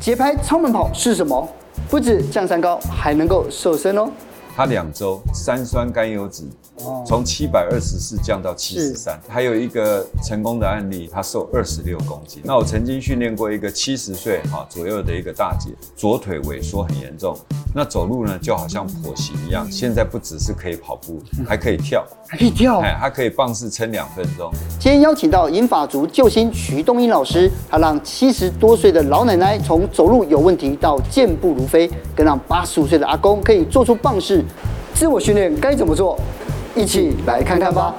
节拍超慢跑是什么？不止降三高，还能够瘦身哦。它两周三酸甘油酯从七百二十四降到七十三，还有一个成功的案例，他瘦二十六公斤。那我曾经训练过一个七十岁哈左右的一个大姐，左腿萎缩很严重，那走路呢就好像跛行一样。现在不只是可以跑步，还可以跳，还可以跳，哎，还可以棒式撑两分钟。今天邀请到银发族救星徐东英老师，他让七十多岁的老奶奶从走路有问题到健步如飞，更让八十五岁的阿公可以做出棒式。自我训练该怎么做？一起来看看吧。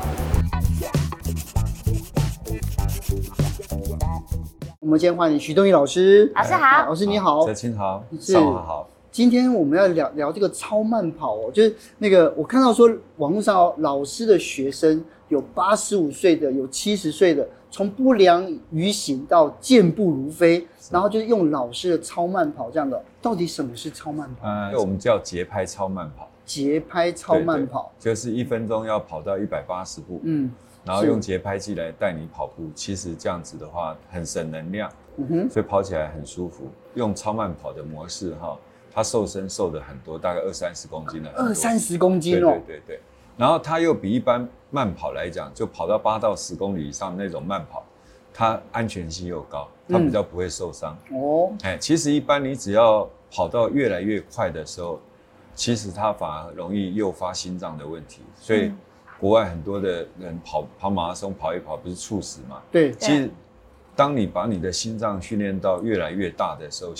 我们今天欢迎徐东义老师。老师好，老师你好。小青好，上午好。今天我们要聊聊这个超慢跑哦，就是那个我看到说网络上老师的学生有八十五岁的，有七十岁的，从不良于行到健步如飞，然后就是用老师的超慢跑这样的。到底什么是超慢跑？呃，我们叫节拍超慢跑。节拍超慢跑，对对，就是一分钟要跑到一百八十步，嗯，然后用节拍器来带你跑步，其实这样子的话很省能量，嗯哼，所以跑起来很舒服。用超慢跑的模式哈，它瘦身瘦的很多，大概二三十公斤的，二三十公斤哦，对对对对。然后它又比一般慢跑来讲，就跑到八到十公里以上那种慢跑，它安全性又高，它比较不会受伤。哦，哎，其实一般你只要跑到越来越快的时候。其实它反而容易诱发心脏的问题，所以国外很多的人跑跑马拉松跑一跑不是猝死嘛？对。其实，当你把你的心脏训练到越来越大的时候，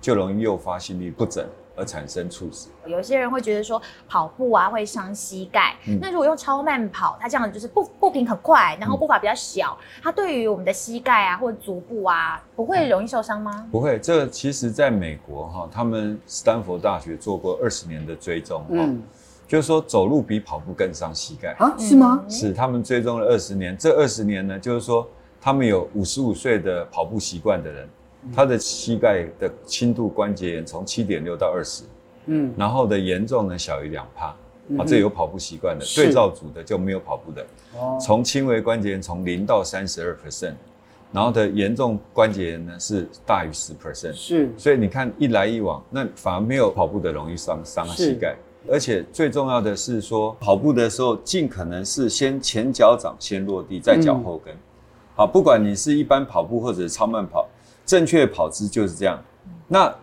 就容易诱发心律不整而产生猝死。有些人会觉得说跑步啊会伤膝盖，嗯、那如果用超慢跑，它这样就是步步频很快，然后步伐比较小，嗯、它对于我们的膝盖啊或者足部啊不会容易受伤吗？嗯、不会，这其实在美国哈，他们斯坦福大学做过二十年的追踪，嗯，就是说走路比跑步更伤膝盖啊？是吗？是，他们追踪了二十年，这二十年呢，就是说他们有五十五岁的跑步习惯的人。他的膝盖的轻度关节炎从七点六到二十，嗯，然后的严重呢小于两趴，嗯、啊，这有跑步习惯的，对照组的就没有跑步的，哦，从轻微关节炎从零到三十二 percent，然后的严重关节炎呢是大于十 percent，是，所以你看一来一往，那反而没有跑步的容易伤伤膝盖，而且最重要的是说跑步的时候尽可能是先前脚掌先落地，再脚后跟，嗯、好，不管你是一般跑步或者超慢跑。正确的跑姿就是这样。那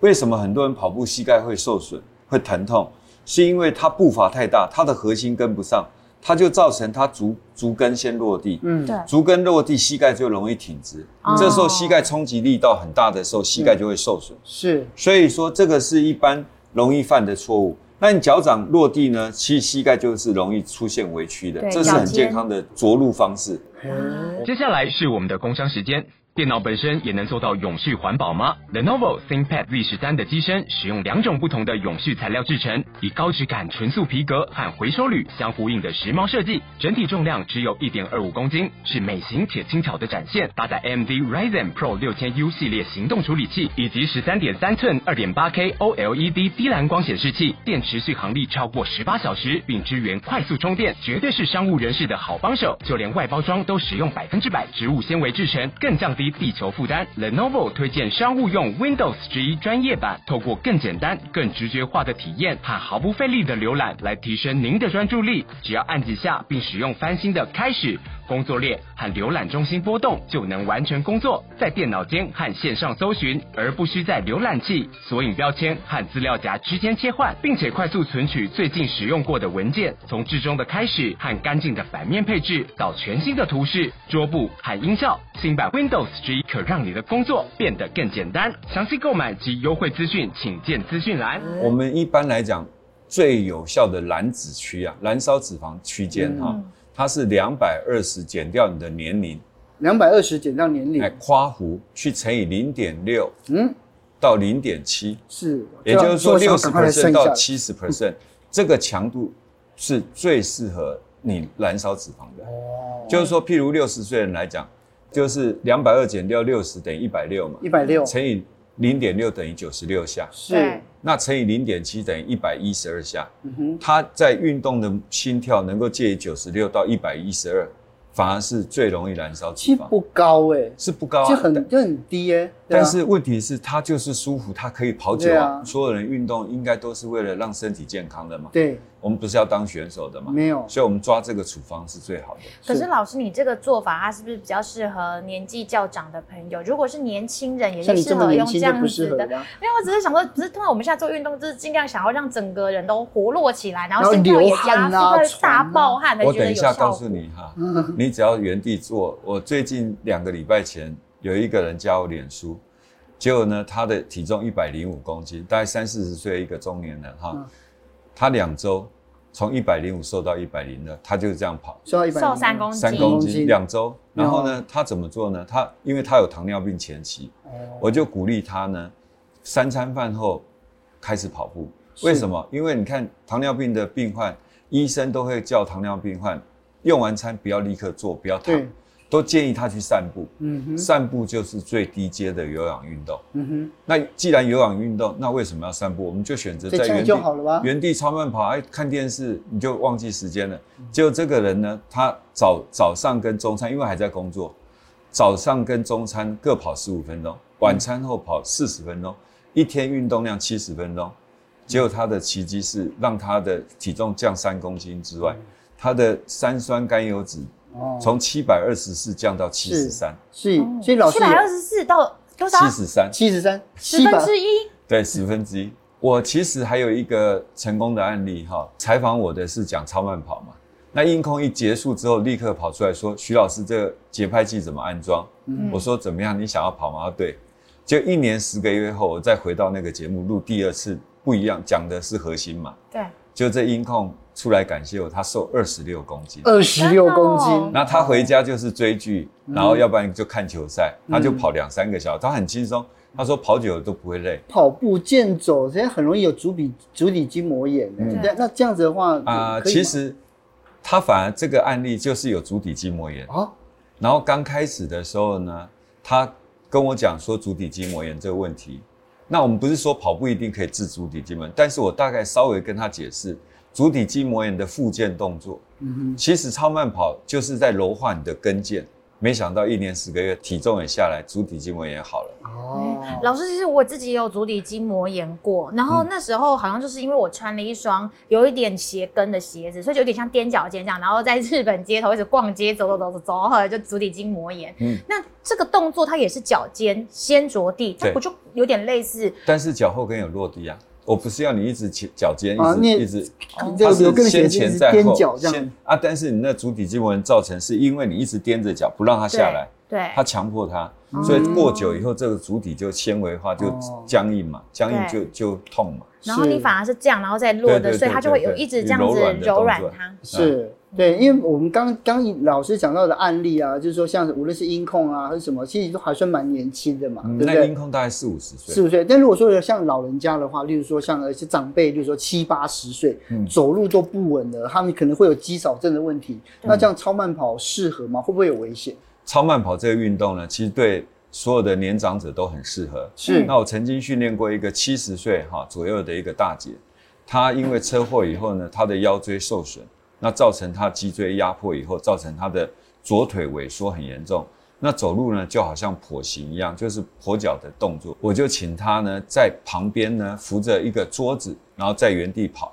为什么很多人跑步膝盖会受损、会疼痛？是因为他步伐太大，他的核心跟不上，他就造成他足足跟先落地。嗯，对。足跟落地，膝盖就容易挺直。哦、这时候膝盖冲击力道很大的时候，膝盖就会受损。是。所以说这个是一般容易犯的错误。那你脚掌落地呢？其实膝盖就是容易出现微曲的，这是很健康的着陆方式。嗯、接下来是我们的工伤时间。电脑本身也能做到永续环保吗？Lenovo ThinkPad Z 十三的机身使用两种不同的永续材料制成，以高质感纯素皮革和回收铝相呼应的时髦设计，整体重量只有一点二五公斤，是美型且轻巧的展现。搭载 AMD Ryzen Pro 六千 U 系列行动处理器以及十三点三寸二点八 K OLED 低蓝光显示器，电池续航力超过十八小时，并支援快速充电，绝对是商务人士的好帮手。就连外包装都使用百分之百植物纤维制成，更降低。地球负担，Lenovo 推荐商务用 Windows 十一专业版，透过更简单、更直觉化的体验和毫不费力的浏览，来提升您的专注力。只要按几下，并使用翻新的开始。工作列和浏览中心波动就能完成工作，在电脑间和线上搜寻，而不需在浏览器、索引标签和资料夹之间切换，并且快速存取最近使用过的文件。从至中的开始和干净的版面配置，到全新的图示、桌布和音效，新版 Windows 十一可让你的工作变得更简单。详细购买及优惠资讯，请见资讯栏。我们一般来讲，最有效的燃脂区啊，燃烧脂肪区间哈。嗯它是两百二十减掉你的年龄，两百二十减掉年龄，来括弧去乘以零点六，嗯，到零点七，是，也就是说六十 percent 到七十 percent，这个强度是最适合你燃烧脂肪的。哦，就是说，譬如六十岁人来讲，就是两百二减掉六十等于一百六嘛，一百六。乘以零点六等于九十六下，是。那乘以零点七等于一百一十二下，嗯哼，他在运动的心跳能够介于九十六到一百一十二，反而是最容易燃烧脂肪。其实不高哎、欸，是不高、啊，就很就很低哎、欸，但是问题是，它就是舒服，它可以跑久啊。啊所有人运动应该都是为了让身体健康的嘛。对。我们不是要当选手的嘛？没有，所以我们抓这个处方是最好的。可是老师，你这个做法，它是不是比较适合年纪较长的朋友？如果是年轻人，也是适合用这样子的。没有，我只是想说，只是通常我们现在做运动，就是尽量想要让整个人都活络起来，然后心跳也加速，会大爆汗的。我等一下告诉你哈，你只要原地做。我最近两个礼拜前有一个人加我脸书，结果呢，他的体重一百零五公斤，大概三四十岁一个中年人哈，他两周。从一百零五瘦到一百零二，他就是这样跑，瘦三公斤，三公斤两周。然后呢，他怎么做呢？他因为他有糖尿病前期，我就鼓励他呢，三餐饭后开始跑步。为什么？因为你看糖尿病的病患，医生都会叫糖尿病患用完餐不要立刻坐，不要躺。都建议他去散步，嗯哼，散步就是最低阶的有氧运动，嗯哼。那既然有氧运动，那为什么要散步？我们就选择在原地原地超慢跑，哎，看电视你就忘记时间了。结果这个人呢，他早早上跟中餐，因为还在工作，早上跟中餐各跑十五分钟，晚餐后跑四十分钟，一天运动量七十分钟。结果他的奇迹是让他的体重降三公斤之外，他的三酸甘油酯。从七百二十四降到七十三，是，所以老师七百二十四到多少？七十三，七十三，十分之一。对，十分之一。我其实还有一个成功的案例哈，采访我的是讲超慢跑嘛。那音控一结束之后，立刻跑出来说：“徐老师，这个节拍器怎么安装？”嗯、我说：“怎么样？你想要跑吗？”对。就一年十个月后，我再回到那个节目录第二次，不一样，讲的是核心嘛。对。就这音控。出来感谢我，他瘦二十六公斤，二十六公斤。那他回家就是追剧，然后要不然就看球赛，他就跑两三个小时，他很轻松。他说跑久了都不会累。跑步健走，现在很容易有足底足底筋膜炎。那那这样子的话啊，其实他反而这个案例就是有足底筋膜炎啊。然后刚开始的时候呢，他跟我讲说足底筋膜炎这个问题。那我们不是说跑步一定可以治足底筋膜炎，但是我大概稍微跟他解释。足底筋膜炎的复健动作，嗯哼，其实超慢跑就是在柔化你的跟腱。没想到一年十个月，体重也下来，足底筋膜炎好了。哦，老师，其实我自己也有足底筋膜炎过，然后那时候好像就是因为我穿了一双有一点鞋跟的鞋子，所以就有点像踮脚尖这样，然后在日本街头一直逛街，走走走走走，后来就足底筋膜炎。嗯，那这个动作它也是脚尖先着地，它不就有点类似？但是脚后跟有落地啊。我不是要你一直脚尖一直一直，它是先前在后，先啊，但是你那足底筋膜炎造成是因为你一直踮着脚不让它下来，对，它强迫它，所以过久以后这个足底就纤维化就僵硬嘛，僵硬就就痛嘛。然后你反而是这样，然后再落的，所以它就会有一直这样子柔软它。是。对，因为我们刚刚老师讲到的案例啊，就是说像无论是音控啊还是什么，其实都还算蛮年轻的嘛，嗯、对不对？音控大概四五十岁，四五岁。但如果说像老人家的话，例如说像一些长辈，例如说七八十岁，嗯、走路都不稳了，他们可能会有肌少症的问题。对那这样超慢跑适合吗？会不会有危险？超慢跑这个运动呢，其实对所有的年长者都很适合。是。那我曾经训练过一个七十岁哈左右的一个大姐，她因为车祸以后呢，她的腰椎受损。那造成他脊椎压迫以后，造成他的左腿萎缩很严重。那走路呢，就好像跛行一样，就是跛脚的动作。我就请他呢，在旁边呢扶着一个桌子，然后在原地跑。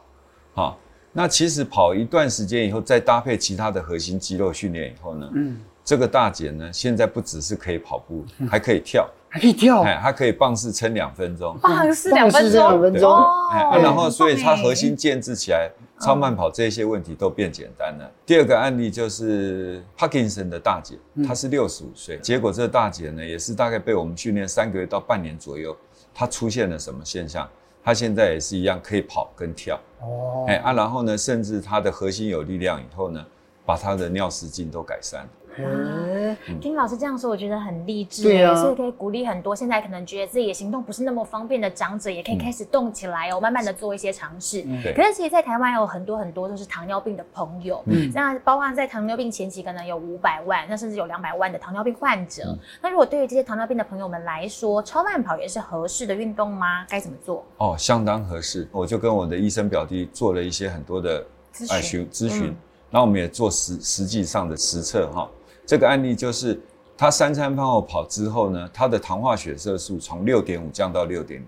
好，那其实跑一段时间以后，再搭配其他的核心肌肉训练以后呢，嗯，这个大姐呢，现在不只是可以跑步，还可以跳。还可以跳，哎，它可以棒式撑两分钟，棒式两分钟，两分钟，哎，然后所以它核心建制起来，超慢跑这些问题都变简单了。第二个案例就是帕金森的大姐，她是六十五岁，结果这个大姐呢，也是大概被我们训练三个月到半年左右，她出现了什么现象？她现在也是一样可以跑跟跳，哦，哎啊，然后呢，甚至她的核心有力量以后呢，把她的尿失禁都改善了。嗯，听老师这样说，我觉得很励志，对啊，所以可以鼓励很多现在可能觉得自己的行动不是那么方便的长者，也可以开始动起来哦，慢慢的做一些尝试。嗯。可是其实，在台湾有很多很多都是糖尿病的朋友，嗯，那包括在糖尿病前期可能有五百万，那甚至有两百万的糖尿病患者。那如果对于这些糖尿病的朋友们来说，超慢跑也是合适的运动吗？该怎么做？哦，相当合适。我就跟我的医生表弟做了一些很多的咨询咨询，然后我们也做实实际上的实测哈。这个案例就是他三餐饭后跑之后呢，他的糖化血色素从六点五降到六点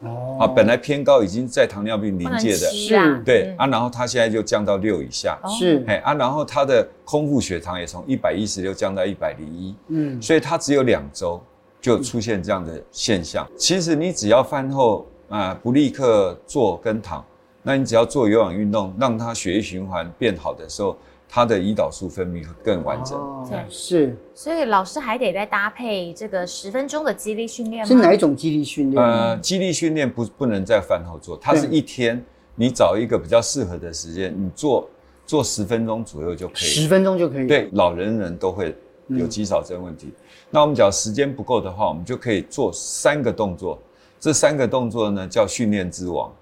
零，哦，啊，本来偏高，已经在糖尿病临界的，是，对、嗯、啊，然后他现在就降到六以下，是，哎啊，然后他的空腹血糖也从一百一十六降到一百零一，嗯，所以他只有两周就出现这样的现象。嗯、其实你只要饭后啊、呃、不立刻做跟糖，那你只要做有氧运动，让他血液循环变好的时候。它的胰岛素分泌会更完整。是。所以老师还得再搭配这个十分钟的肌力训练吗？是哪一种肌力训练？呃，肌力训练不不能在饭后做，它是一天你找一个比较适合的时间，你做做十分钟左右就可以。十分钟就可以。对，老人人都会有肌少症问题。嗯。那我们讲时间不够的话，我们就可以做三个动作。这三个动作呢，叫训练之王。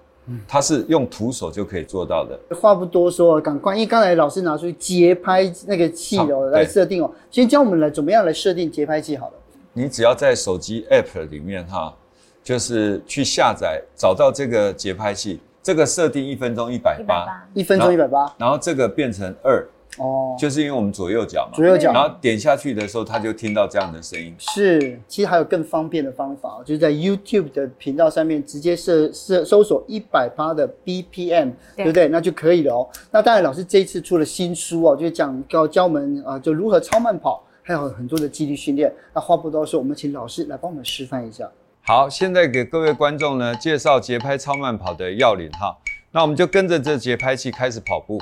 它是用徒手就可以做到的。话不多说，赶快，因为刚才老师拿出节拍那个器哦来设定哦，先教我们来怎么样来设定节拍器好了。你只要在手机 App 里面哈，就是去下载，找到这个节拍器，这个设定一分钟一百八，一分钟一百八，然后这个变成二。哦，就是因为我们左右脚嘛，左右脚，然后点下去的时候，他就听到这样的声音。是，其实还有更方便的方法，就是在 YouTube 的频道上面直接设设搜索一百八的 BPM，对，对不对？那就可以了哦。那当然，老师这一次出了新书哦，就是讲教教我们啊，就如何超慢跑，还有很多的肌力训练。那话不多说，我们请老师来帮我们示范一下。好，现在给各位观众呢介绍节拍超慢跑的要领哈。那我们就跟着这节拍器开始跑步。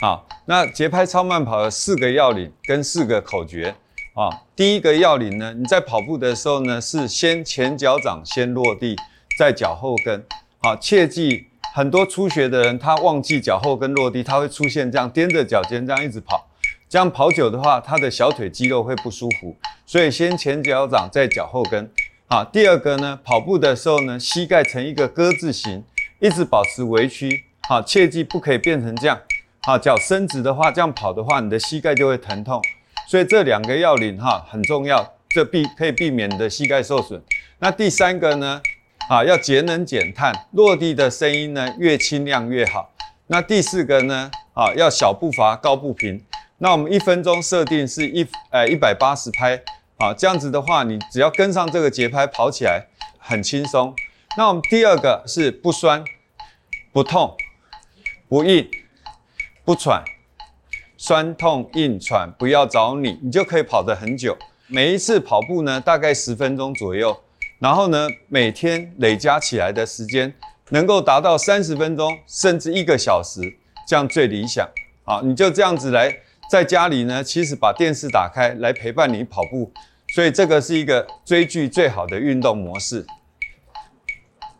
好，那节拍超慢跑的四个要领跟四个口诀啊。第一个要领呢，你在跑步的时候呢，是先前脚掌先落地，再脚后跟。好，切记很多初学的人他忘记脚后跟落地，他会出现这样踮着脚尖这样一直跑，这样跑久的话，他的小腿肌肉会不舒服。所以先前脚掌再脚后跟。好，第二个呢，跑步的时候呢，膝盖呈一个鸽字形，一直保持微曲。好，切记不可以变成这样。啊，脚伸直的话，这样跑的话，你的膝盖就会疼痛，所以这两个要领哈很重要，这避可以避免你的膝盖受损。那第三个呢，啊，要节能减碳，落地的声音呢越清亮越好。那第四个呢，啊，要小步伐高步频。那我们一分钟设定是一呃一百八十拍，啊，这样子的话，你只要跟上这个节拍跑起来很轻松。那我们第二个是不酸、不痛、不硬。不喘，酸痛硬喘不要找你，你就可以跑得很久。每一次跑步呢，大概十分钟左右。然后呢，每天累加起来的时间能够达到三十分钟，甚至一个小时，这样最理想。好，你就这样子来，在家里呢，其实把电视打开来陪伴你跑步，所以这个是一个追剧最好的运动模式。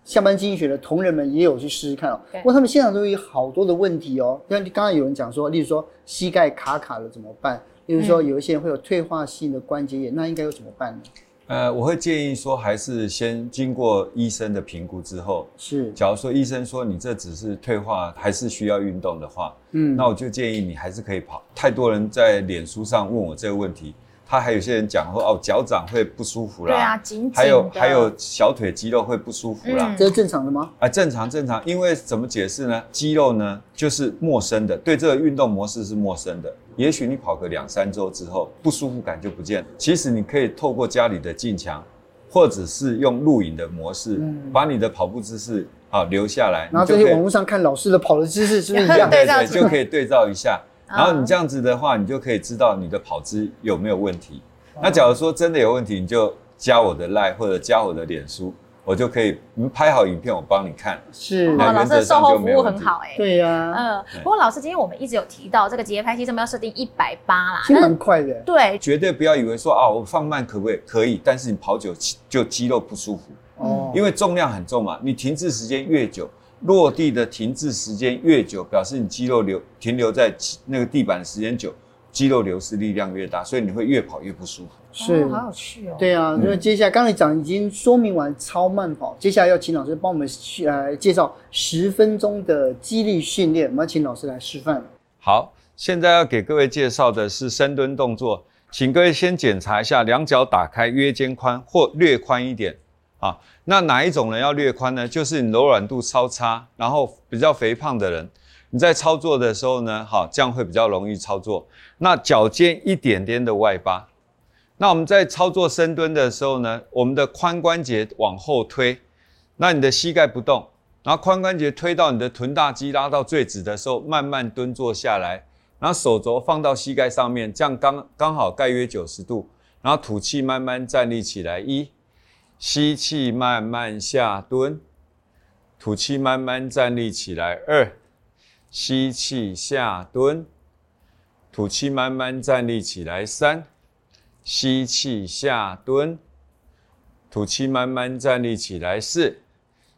下班经济学的同仁们也有去试试看哦，不过他们现场都有好多的问题哦。像刚刚有人讲说，例如说膝盖卡卡了怎么办？例如说有一些人会有退化性的关节炎，那应该要怎么办呢？呃，我会建议说，还是先经过医生的评估之后，是。假如说医生说你这只是退化，还是需要运动的话，嗯，那我就建议你还是可以跑。太多人在脸书上问我这个问题。他还有些人讲说哦，脚掌会不舒服啦，对啊，紧紧，还有还有小腿肌肉会不舒服啦，嗯、这是正常的吗？啊、呃，正常正常，因为怎么解释呢？肌肉呢就是陌生的，对这个运动模式是陌生的。也许你跑个两三周之后，不舒服感就不见了。其实你可以透过家里的镜墙，或者是用录影的模式，嗯、把你的跑步姿势啊留下来。然后这些网络上看老师的跑的姿势是不是一样？对对，就可以对照一下。然后你这样子的话，你就可以知道你的跑姿有没有问题。那假如说真的有问题，你就加我的 Line 或者加我的脸书，我就可以，你拍好影片，我帮你看。是，哦，老师的售后服务很好哎、欸。对呀、啊。嗯，不过老师今天我们一直有提到这个节拍器，这么要设定一百八啦，其实蛮快的。对，绝对不要以为说啊，我放慢可不可以？可以，但是你跑久就肌肉不舒服。哦。因为重量很重嘛，你停滞时间越久，落地的停滞时间越久，表示你肌肉留停留在那个地板的时间久。肌肉流失力量越大，所以你会越跑越不舒服。是，哦、好有趣哦。对啊，因为接下来刚才讲已经说明完超慢跑，接下来要请老师帮我们去来介绍十分钟的肌力训练，我们要请老师来示范。好，现在要给各位介绍的是深蹲动作，请各位先检查一下，两脚打开约肩宽或略宽一点啊。那哪一种人要略宽呢？就是你柔软度超差，然后比较肥胖的人。你在操作的时候呢，好，这样会比较容易操作。那脚尖一点点的外八，那我们在操作深蹲的时候呢，我们的髋关节往后推，那你的膝盖不动，然后髋关节推到你的臀大肌拉到最直的时候，慢慢蹲坐下来，然后手肘放到膝盖上面，这样刚刚好盖约九十度，然后吐气慢慢站立起来，一，吸气慢慢下蹲，吐气慢慢站立起来，二，吸气下蹲，吐气慢慢站立起来，三。吸气下蹲，吐气慢慢站立起来。四，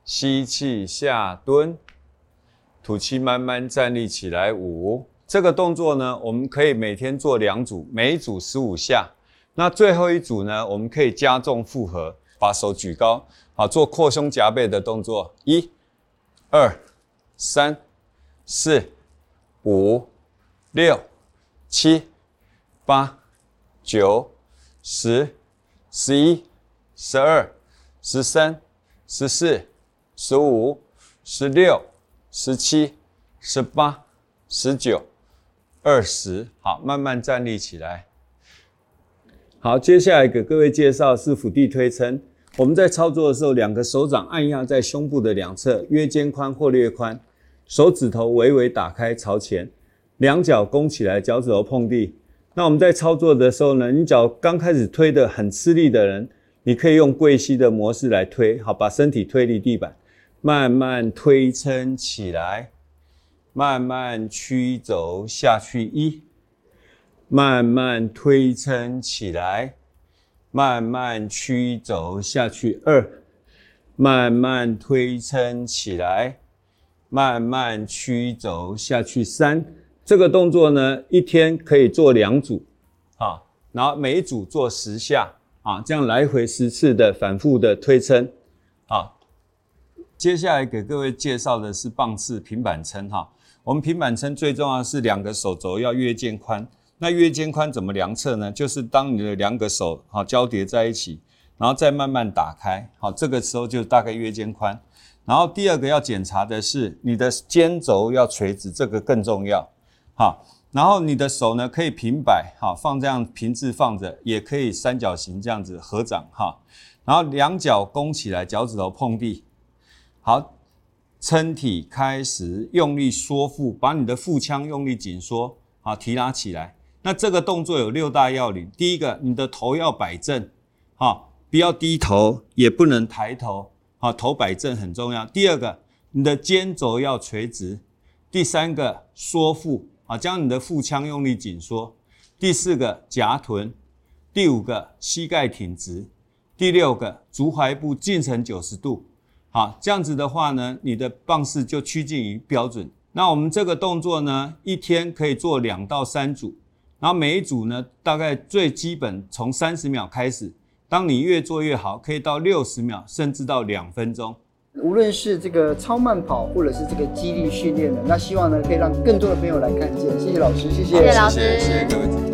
吸气下蹲，吐气慢慢站立起来。五，这个动作呢，我们可以每天做两组，每一组十五下。那最后一组呢，我们可以加重负荷，把手举高，啊，做扩胸夹背的动作。一、二、三、四、五、六、七、八、九。十、十一、十二、十三、十四、十五、十六、十七、十八、十九、二十。好，慢慢站立起来。好，接下来给各位介绍是腹地推撑。我们在操作的时候，两个手掌按压在胸部的两侧，约肩宽或略宽，手指头微微打开朝前，两脚弓起来，脚趾头碰地。那我们在操作的时候呢，你脚刚开始推得很吃力的人，你可以用跪膝的模式来推，好，把身体推离地板，慢慢推撑起来，慢慢曲肘下去一，慢慢推撑起来，慢慢曲肘下去二，慢慢推撑起来，慢慢曲肘下去三。这个动作呢，一天可以做两组，啊，然后每一组做十下，啊，这样来回十次的反复的推撑，啊。接下来给各位介绍的是棒式平板撑，哈。我们平板撑最重要是两个手肘要约肩宽，那约肩宽怎么量测呢？就是当你的两个手好交叠在一起，然后再慢慢打开，好，这个时候就大概约肩宽。然后第二个要检查的是你的肩轴要垂直，这个更重要。好，然后你的手呢可以平摆，好，放这样平置放着，也可以三角形这样子合掌，哈，然后两脚弓起来，脚趾头碰地，好，撑体开始，用力缩腹，把你的腹腔用力紧缩，好，提拉起来。那这个动作有六大要领，第一个，你的头要摆正，好，不要低头，也不能抬头，好，头摆正很重要。第二个，你的肩轴要垂直。第三个，缩腹。啊，将你的腹腔用力紧缩。第四个夹臀，第五个膝盖挺直，第六个足踝部进成九十度。好，这样子的话呢，你的棒式就趋近于标准。那我们这个动作呢，一天可以做两到三组，然后每一组呢，大概最基本从三十秒开始。当你越做越好，可以到六十秒，甚至到两分钟。无论是这个超慢跑，或者是这个肌力训练的，那希望呢可以让更多的朋友来看见。谢谢老师，谢谢，谢谢老师，谢谢各位。